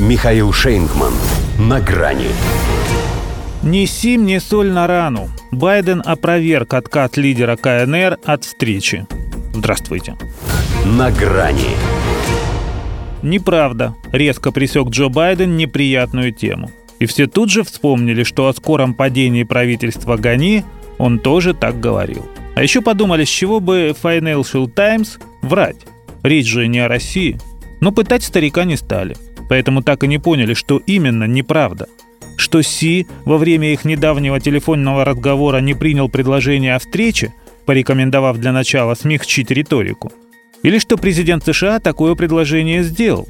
Михаил Шейнгман. На грани. Ни сим, ни соль на рану. Байден опроверг откат лидера КНР от встречи. Здравствуйте. На грани. Неправда. Резко присек Джо Байден неприятную тему. И все тут же вспомнили, что о скором падении правительства Гани он тоже так говорил. А еще подумали, с чего бы Financial Times врать. Речь же не о России. Но пытать старика не стали. Поэтому так и не поняли, что именно неправда. Что Си во время их недавнего телефонного разговора не принял предложение о встрече, порекомендовав для начала смягчить риторику. Или что президент США такое предложение сделал.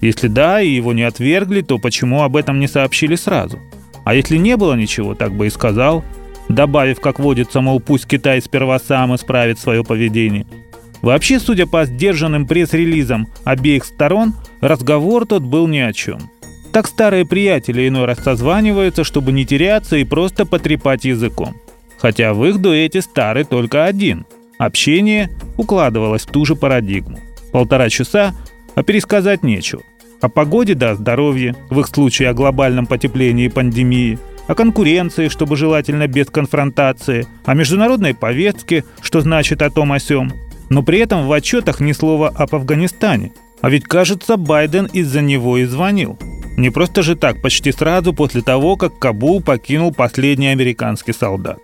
Если да, и его не отвергли, то почему об этом не сообщили сразу? А если не было ничего, так бы и сказал, добавив, как водится, мол, пусть Китай сперва сам исправит свое поведение – Вообще, судя по сдержанным пресс-релизам обеих сторон, разговор тот был ни о чем. Так старые приятели иной раз созваниваются, чтобы не теряться и просто потрепать языком. Хотя в их дуэте старый только один. Общение укладывалось в ту же парадигму. Полтора часа, а пересказать нечего. О погоде да о здоровье, в их случае о глобальном потеплении и пандемии, о конкуренции, чтобы желательно без конфронтации, о международной повестке, что значит о том о сём, но при этом в отчетах ни слова об Афганистане. А ведь, кажется, Байден из-за него и звонил. Не просто же так, почти сразу после того, как Кабул покинул последний американский солдат.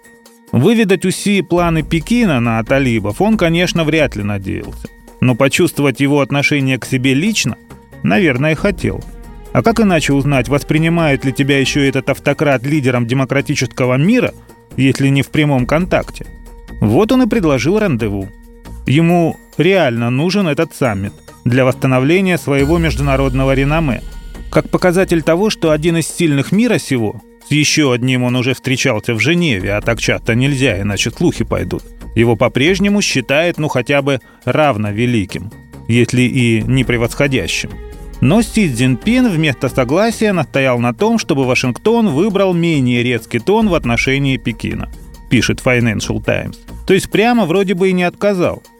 Выведать у Си планы Пекина на талибов он, конечно, вряд ли надеялся. Но почувствовать его отношение к себе лично, наверное, хотел. А как иначе узнать, воспринимает ли тебя еще этот автократ лидером демократического мира, если не в прямом контакте? Вот он и предложил рандеву. Ему реально нужен этот саммит для восстановления своего международного реноме. Как показатель того, что один из сильных мира сего, с еще одним он уже встречался в Женеве, а так часто нельзя, иначе слухи пойдут, его по-прежнему считает ну хотя бы равно великим, если и не превосходящим. Но Си Цзиньпин вместо согласия настоял на том, чтобы Вашингтон выбрал менее резкий тон в отношении Пекина, пишет Financial Times. То есть прямо вроде бы и не отказал –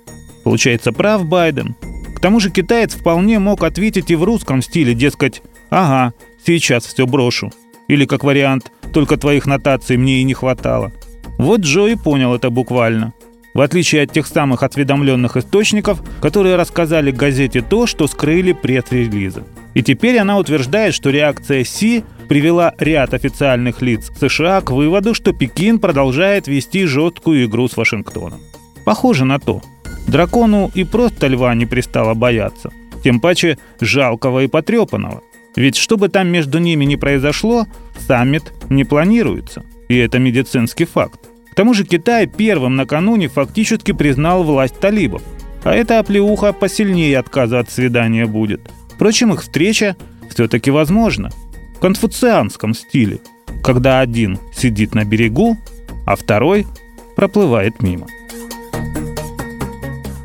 Получается, прав Байден. К тому же китаец вполне мог ответить и в русском стиле, дескать, «Ага, сейчас все брошу». Или как вариант «Только твоих нотаций мне и не хватало». Вот Джо и понял это буквально. В отличие от тех самых осведомленных источников, которые рассказали газете то, что скрыли пресс-релизы. И теперь она утверждает, что реакция Си привела ряд официальных лиц США к выводу, что Пекин продолжает вести жесткую игру с Вашингтоном. Похоже на то. Дракону и просто льва не пристало бояться, тем паче жалкого и потрепанного. Ведь что бы там между ними ни произошло, саммит не планируется, и это медицинский факт. К тому же Китай первым накануне фактически признал власть талибов, а эта оплеуха посильнее отказа от свидания будет. Впрочем, их встреча все-таки возможна. В конфуцианском стиле, когда один сидит на берегу, а второй проплывает мимо.